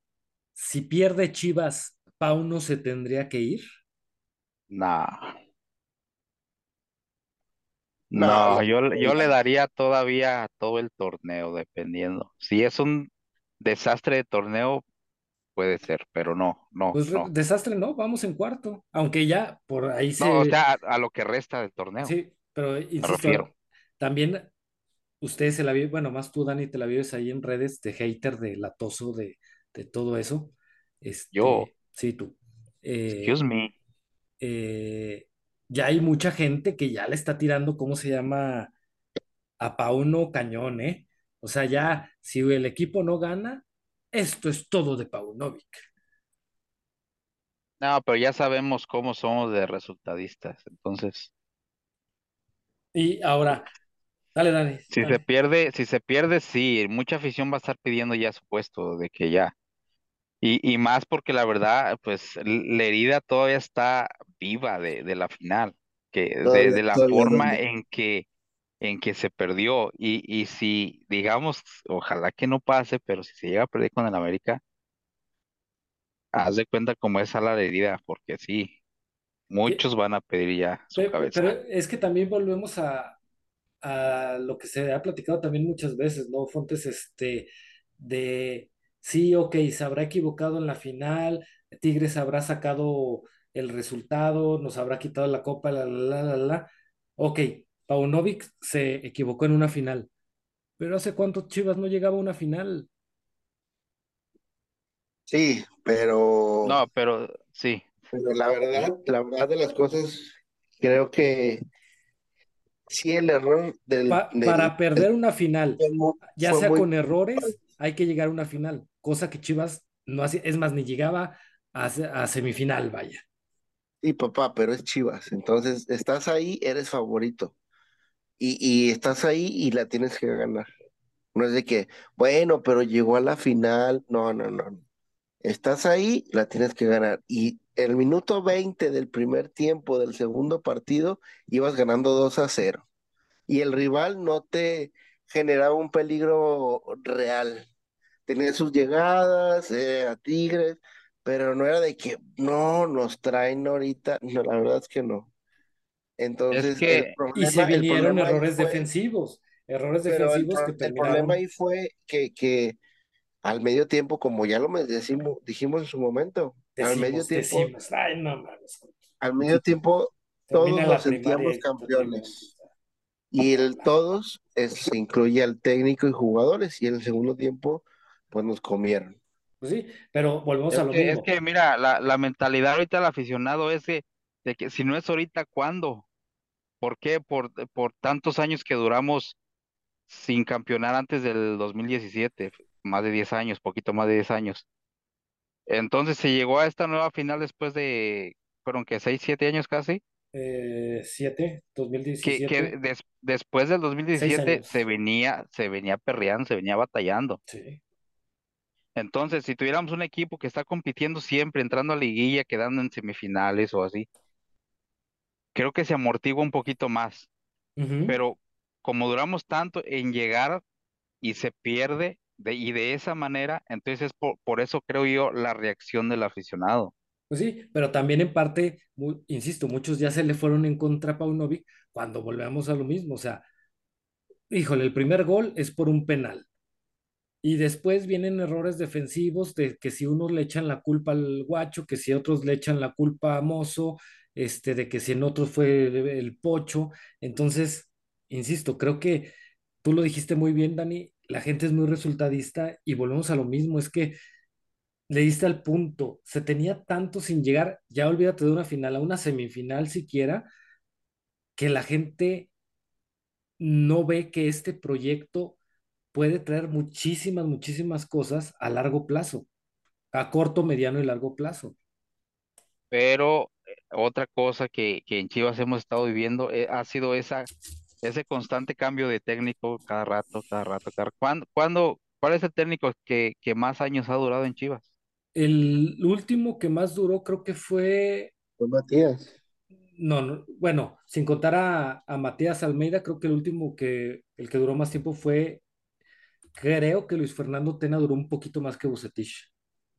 Si pierde Chivas, Pauno se tendría que ir. No, No, yo, le- yo le daría todavía todo el torneo, dependiendo. Si es un desastre de torneo, puede ser, pero no, no, Pues re- no. desastre, ¿no? Vamos en cuarto. Aunque ya por ahí No, o se. sea, a, a lo que resta del torneo, Sí, pero me insisto, también ustedes se la viven, bueno, más tú, Dani, te la vives ahí en redes de hater, de latoso, de, de todo eso. Yo, Este, sí, tú. excuse Eh, me, eh, ya hay mucha gente que ya le está tirando, ¿cómo se llama? A Pauno cañón, ¿eh? O sea, ya, si el equipo no gana, esto es todo de Paunovic. no, pero ya sabemos cómo somos de resultadistas, entonces. Y ahora, dale, dale, Si se pierde, si se pierde, sí, mucha afición va a estar pidiendo ya su puesto de que ya. Y, y más porque la verdad, pues la herida todavía está viva de, de la final, que de, todavía, de la forma en que, en que se perdió. Y, y si, digamos, ojalá que no pase, pero si se llega a perder con el América, haz de cuenta cómo es a la herida, porque sí, muchos van a pedir ya su pe- Pero cabeza. es que también volvemos a, a lo que se ha platicado también muchas veces, ¿no? Fontes, este, de sí, ok, se habrá equivocado en la final, Tigres habrá sacado el resultado, nos habrá quitado la copa, la, la, la, la, la. Ok, Paunovic se equivocó en una final, pero ¿hace cuánto Chivas no llegaba a una final? Sí, pero, No, pero sí, pero la verdad, la verdad de las cosas, creo que sí el error del, Pa- del, para perder una final, ya sea muy con errores, hay que llegar a una final, cosa que Chivas no hace, es más, ni llegaba a, se- a semifinal, vaya. Sí, papá, pero es Chivas. Entonces, estás ahí, eres favorito. Y, y estás ahí y la tienes que ganar. No es de que, bueno, pero llegó a la final. No, no, no. Estás ahí, la tienes que ganar. Y el minuto 20 del primer tiempo del segundo partido, ibas ganando 2 a cero. Y el rival no te generaba un peligro real. Tenía sus llegadas eh, a Tigres, pero no era de que, no, nos traen ahorita. No, la verdad es que no. es Entonces, el Y se el vinieron errores fue, defensivos, errores el, defensivos pro- que el problema terminaron ahí fue que, que al medio tiempo, como ya lo decimos, dijimos en su momento, al medio decimos, tiempo, decimos, ay, no mames, al medio tiempo todos nos sentíamos campeones. Y el todos es- se incluye al técnico y jugadores, y en el segundo tiempo, pues nos comieron. Pues sí, pero volvemos a Es lo que, es mismo. que, mira, la, la mentalidad ahorita del aficionado es de, de que si no es ahorita, ¿cuándo? ¿Por qué? Por, por tantos años que duramos sin campeonar antes del 2017, más de 10 años, poquito más de 10 años. Entonces se llegó a esta nueva final después de, fueron que 6 7 años casi, eh, 7, que, que 2017, des- después del seis 2017 se venía, se venía perreando, se venía batallando. Sí, Entonces, si tuviéramos un equipo que está compitiendo siempre, entrando a liguilla, quedando en semifinales o así, creo que se amortigua un poquito más. Pero como duramos tanto en llegar y se pierde, de, y de esa manera, entonces por, por eso creo yo la reacción del aficionado. Pues sí, pero también en parte, insisto, muchos ya se le fueron en contra a Paunovic cuando volvemos a lo mismo. O sea, híjole, el primer gol es por un penal. Y después vienen errores defensivos de que si unos le echan la culpa al guacho, que si otros le echan la culpa a Mozo, este, de que si en otros fue el, el Pocho. Entonces, insisto, creo que tú lo dijiste muy bien, Dani, la gente es muy resultadista y volvemos a lo mismo, es que le diste al punto, se tenía tanto sin llegar, ya olvídate de una final, a una semifinal siquiera, que la gente no ve que este proyecto puede traer muchísimas, muchísimas cosas a largo plazo, a corto, mediano y largo plazo. Pero eh, otra cosa que, que en Chivas hemos estado viviendo eh, ha sido esa, ese constante cambio de técnico cada rato, cada rato, cada ¿Cuándo, cuándo- cuál es el técnico que, que más años ha durado en Chivas? El último que más duró creo que fue, Pues Matías, no, no, bueno, sin contar a, a Matías Almeida, creo que el último que, el que duró más tiempo fue, creo que Luis Fernando Tena duró un poquito más que Bucetich.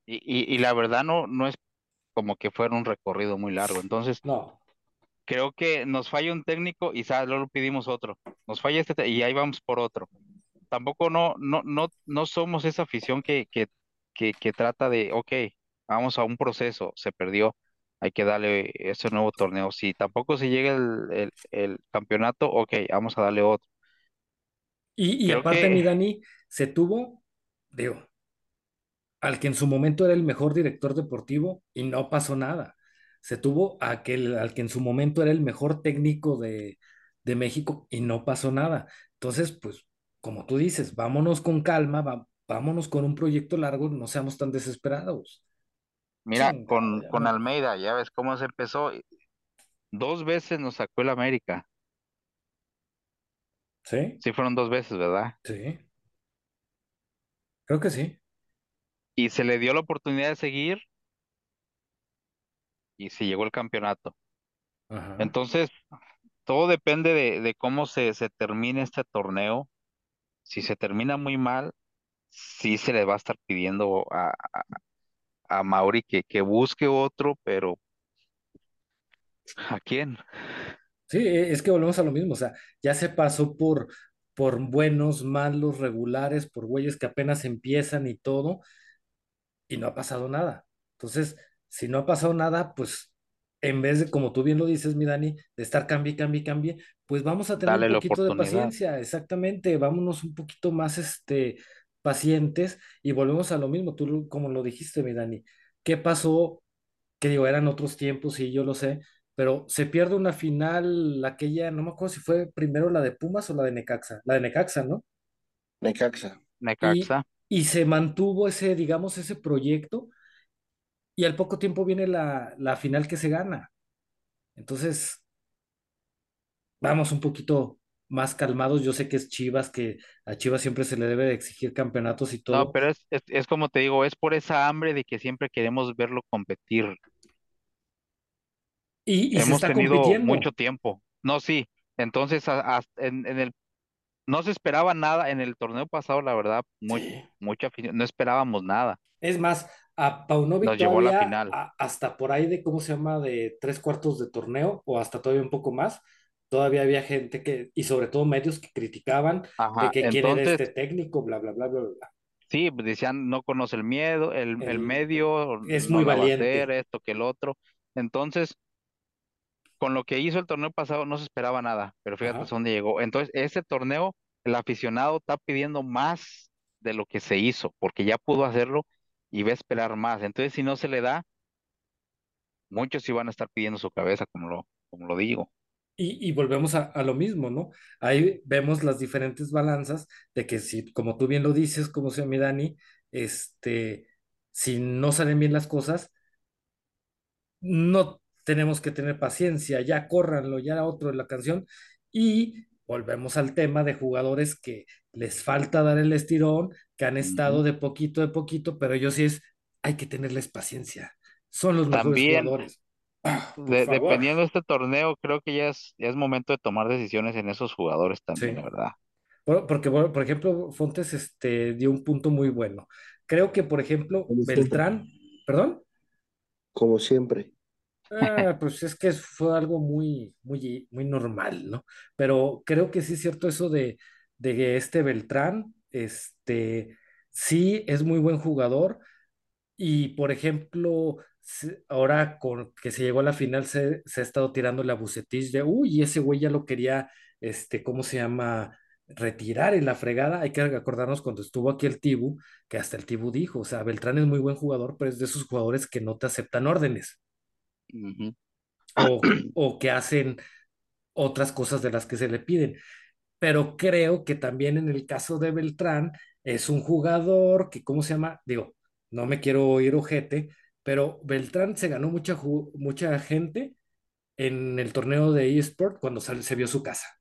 Y, y, y la verdad no, no es como que fuera un recorrido muy largo. Entonces, No, creo que nos falla un técnico y luego pedimos otro. Nos falla este te- y ahí vamos por otro. Tampoco no, no, no, no somos esa afición que, que, que, que trata de, ok, vamos a un proceso, se perdió, hay que darle ese nuevo torneo. Si tampoco se llega el, el, el campeonato, ok, vamos a darle otro. Y, y aparte, mi que, Dani, se tuvo, digo, al que en su momento era el mejor director deportivo y no pasó nada. Se tuvo a aquel, al que en su momento era el mejor técnico de, de México y no pasó nada. Entonces, pues, como tú dices, vámonos con calma, va- vámonos con un proyecto largo, no seamos tan desesperados. mira, con, con. Almeida, ya ves cómo se empezó. Dos veces nos sacó el América. ¿Sí? Sí, fueron dos veces, ¿verdad? Sí, creo que sí. Y se le dio la oportunidad de seguir y se llegó el campeonato. Ajá. Entonces, todo depende de, de cómo se, se termine este torneo. Si se termina muy mal, sí se le va a estar pidiendo a, a Mauri que, que busque otro, pero ¿a quién? Sí, e- es que volvemos a lo mismo, o sea, ya se pasó por, por buenos, malos, regulares, por güeyes que apenas empiezan y todo, y no ha pasado nada. Entonces, si no ha pasado nada, pues en vez de, como tú bien lo dices, mi Dani, de estar cambie, cambie, cambie, pues vamos a tener un Dale la poquito de paciencia, exactamente, vámonos un poquito más, este, pacientes y volvemos a lo mismo, tú como lo dijiste, mi Dani, ¿qué pasó? Que digo, eran otros tiempos y yo lo sé, pero se pierde una final, aquella, no me acuerdo si fue primero la de Pumas o la de Necaxa, la de Necaxa, ¿no? Necaxa. Necaxa. y se mantuvo ese, digamos, ese proyecto y al poco tiempo viene la, la final que se gana. Entonces, vamos un poquito más calmados. Yo sé que es Chivas, que a Chivas siempre se le debe de exigir campeonatos y No, todo. pero es, es, es como te digo, es por esa hambre de que siempre queremos verlo competir. Y, y se Hemos está tenido mucho compitiendo. tiempo. No, sí. Entonces, a- a- en, en el, no se esperaba nada en el torneo pasado, la verdad, muy, Sí. mucha afición, no esperábamos nada. Es más, a Paunovic Nos llevó a la final. a- hasta por ahí de, ¿cómo se llama?, de tres cuartos de torneo o hasta todavía un poco más. Todavía había gente que, y sobre todo medios que criticaban de Ajá. que quién era Entonces, este técnico, bla, bla, bla, bla, bla. sí, decían, no conoce el miedo, el, el El, medio, es no muy la va a hacer, valiente. esto que el otro. Entonces, con lo que hizo el torneo pasado no se esperaba nada, pero fíjate hasta Ajá. dónde llegó. Entonces, ese torneo, el aficionado está pidiendo más de lo que se hizo, porque ya pudo hacerlo y va a esperar más. Entonces, si no se le da, muchos sí van a estar pidiendo su cabeza, como lo, como lo digo. Y, y volvemos a, a lo mismo, ¿no? Ahí vemos las diferentes balanzas de que si, como tú bien lo dices, como se llama mi Dani, este, si no salen bien las cosas, no, tenemos que tener paciencia, ya córranlo, ya otro en la canción. Y volvemos al tema de jugadores que les falta dar el estirón, que han estado de poquito a poquito, pero ellos sí es, hay que tenerles paciencia. Son los mejores También, jugadores. Ah, de- dependiendo de este torneo, creo que ya es, ya es momento de tomar decisiones en esos jugadores también, Sí. verdad. Por- porque, por, por ejemplo, Fontes este, dio un punto muy bueno. Creo que, por ejemplo, Como siempre. Beltrán, ¿perdón? Como siempre. Ah, pues es que fue algo muy, muy, muy normal, ¿no? Pero creo que sí es cierto eso de, de que este Beltrán, este, sí es muy buen jugador y, por ejemplo, ahora con que se llegó a la final se, se ha estado tirando la Bucetich de, uy, ese güey ya lo quería, este, ¿cómo se llama? Retirar en la fregada. Hay que acordarnos cuando estuvo aquí el Tibu, que hasta el Tibu dijo, o sea, Beltrán es muy buen jugador, pero es de esos jugadores que no te aceptan órdenes O, o que hacen otras cosas de las que se le piden. Pero creo que también en el caso de Beltrán es un jugador que, ¿cómo se llama? Digo, no me quiero oír ojete, pero Beltrán se ganó mucha, mucha gente en el torneo de eSport cuando se vio su casa.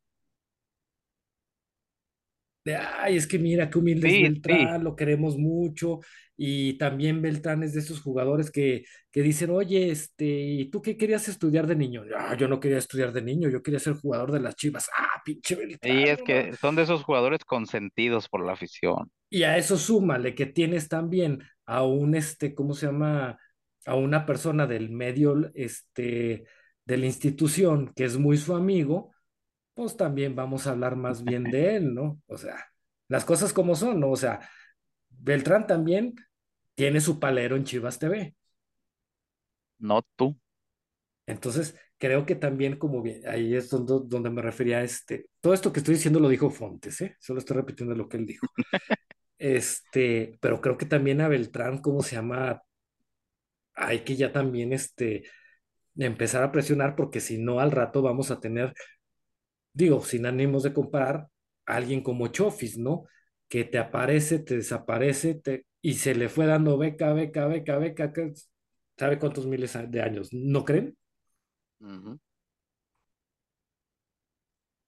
De, ay, es que mira qué humilde es sí, Beltrán, lo queremos mucho. Y también Beltrán es de esos jugadores que, que dicen, oye, este, ¿y tú qué querías estudiar de niño? "Ah, yo no quería estudiar de niño, yo quería ser jugador de las Chivas. Ah, pinche y Beltrán, es no mames". que son de esos jugadores consentidos por la afición. Y a eso súmale que tienes también a un, este, ¿cómo se llama? A una persona del medio, este, de la institución que es muy su amigo, pues también vamos a hablar más bien de él, ¿no? O sea, las cosas como son, ¿no? O sea, Beltrán también tiene su palero en Chivas TV. No tú. Entonces, creo que también como bien, ahí es donde, donde me refería a este, todo esto que estoy diciendo lo dijo Fontes, ¿eh? Solo estoy repitiendo lo que él dijo. Este, pero creo que también a Beltrán, ¿cómo se llama? Hay que ya también, este, empezar a presionar porque si no al rato vamos a tener, digo, sin ánimos de comparar, a alguien como Chofis, ¿no? Que te aparece, te desaparece, te, y se le fue dando beca, beca, beca, beca, que sabe cuántos miles de años, ¿no creen?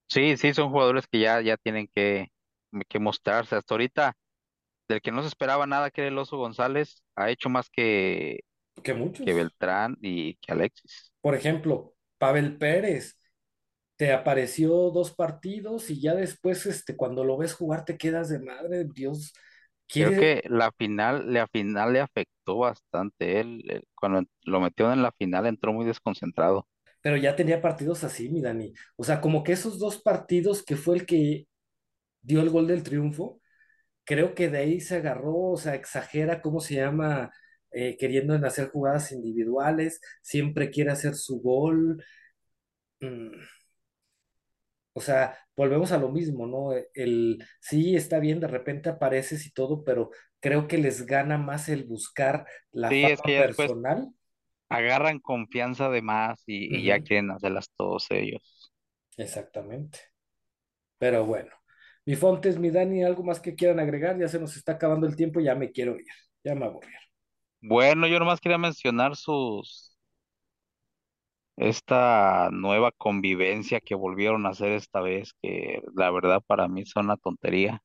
Sí, sí, son jugadores que ya, ya tienen que, que mostrarse. Hasta ahorita, del que no se esperaba nada, que era el Oso González, ha hecho más que, Que que muchos. Beltrán y que Alexis. Por ejemplo, Pavel Pérez, te apareció dos partidos y ya después, este, cuando lo ves jugar, te quedas de madre, Dios, Creo quiere, que la final, la final le afectó bastante. Él, él, cuando lo metió en la final, entró muy desconcentrado. pero ya tenía partidos así, mi Dani. O sea, como que esos dos partidos que fue el que dio el gol del triunfo, creo que de ahí se agarró, o sea, exagera, ¿cómo se llama? Eh, queriendo en hacer jugadas individuales, siempre quiere hacer su gol. Mm, O sea, volvemos a lo mismo, ¿no? El sí está bien, de repente apareces y todo, pero creo que les gana más el buscar la Sí, es que personal. agarran confianza de más y, y ya quieren hacerlas todos ellos. exactamente. Pero bueno, mi Fontes, mi Dani, algo más que quieran agregar, ya se nos está acabando el tiempo, ya me quiero ir, ya me aburrí. Bueno, yo nomás quería mencionar sus, esta nueva convivencia que volvieron a hacer esta vez, que la verdad para mí son una tontería.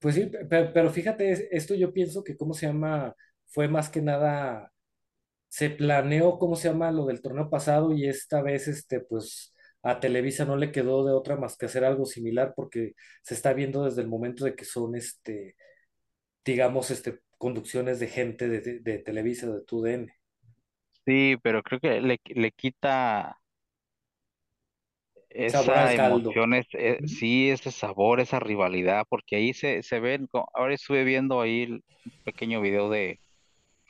Pues sí, pe- pero, fíjate, es- esto yo pienso que, ¿cómo se llama? Fue más que nada, se planeó, ¿cómo se llama? Lo del torneo pasado y esta vez, este, pues a Televisa no le quedó de otra más que hacer algo similar porque se está viendo desde el momento de que son, este, digamos, este, conducciones de gente de, de, de Televisa, de TUDN. Sí, pero creo que le, le quita Sabor esa caldo. emoción, es, eh, Ujú. sí, ese sabor, esa rivalidad, porque ahí se, se ven, co- ahora estuve viendo ahí el- un pequeño video de,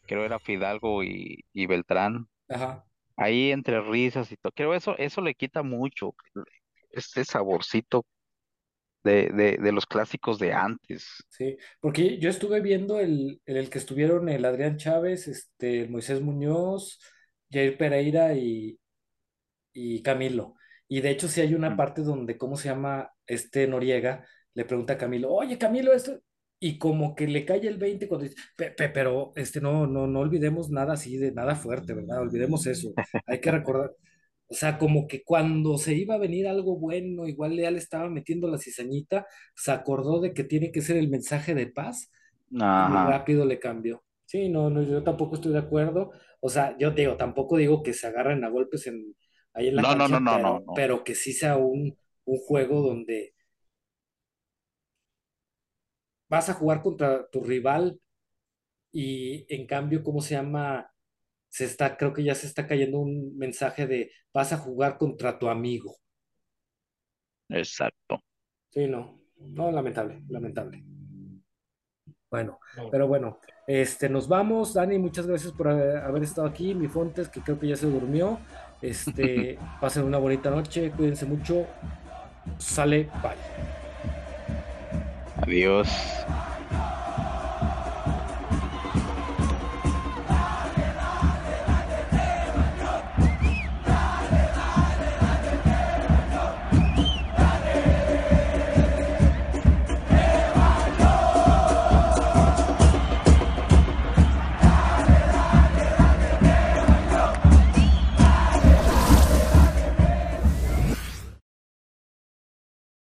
creo era Fidalgo y, y Beltrán, Ajá. ahí entre risas y todo, creo eso, eso le quita mucho, ese saborcito de, de, de los clásicos de antes. Sí, porque yo estuve viendo el, el, el que estuvieron el Adrián Chávez, este, el Moisés Muñoz, Jair Pereira y, y Camilo. Y de hecho sí hay una Mm. parte donde, ¿cómo se llama? Este Noriega le pregunta a Camilo, oye Camilo, esto, y como que le cae el 20 cuando dice, "Pe- pe- pero este no, no, no olvidemos nada así de nada fuerte, ¿verdad? Olvidemos eso. Hay que recordar, o sea, como que cuando se iba a venir algo bueno, igual ya le estaba metiendo la cizañita, se acordó de que tiene que ser el mensaje de paz y Ajá. rápido le cambió. Sí, no, no, yo tampoco estoy de acuerdo. O sea, yo te digo, tampoco digo que se agarren a golpes en, ahí en la no, cancha, no, no, pero, no. pero que sí sea un, un juego donde vas a jugar contra tu rival y en cambio, ¿cómo se llama? Se está, creo que ya se está cayendo un mensaje de vas a jugar contra tu amigo. Exacto. Sí, no, no, lamentable, lamentable. Bueno, pero bueno, este, nos vamos. Dani, muchas gracias por haber, haber estado aquí. Mi Fontes, que creo que ya se durmió. Este, pasen una bonita noche, cuídense mucho. Sale, bye. Adiós.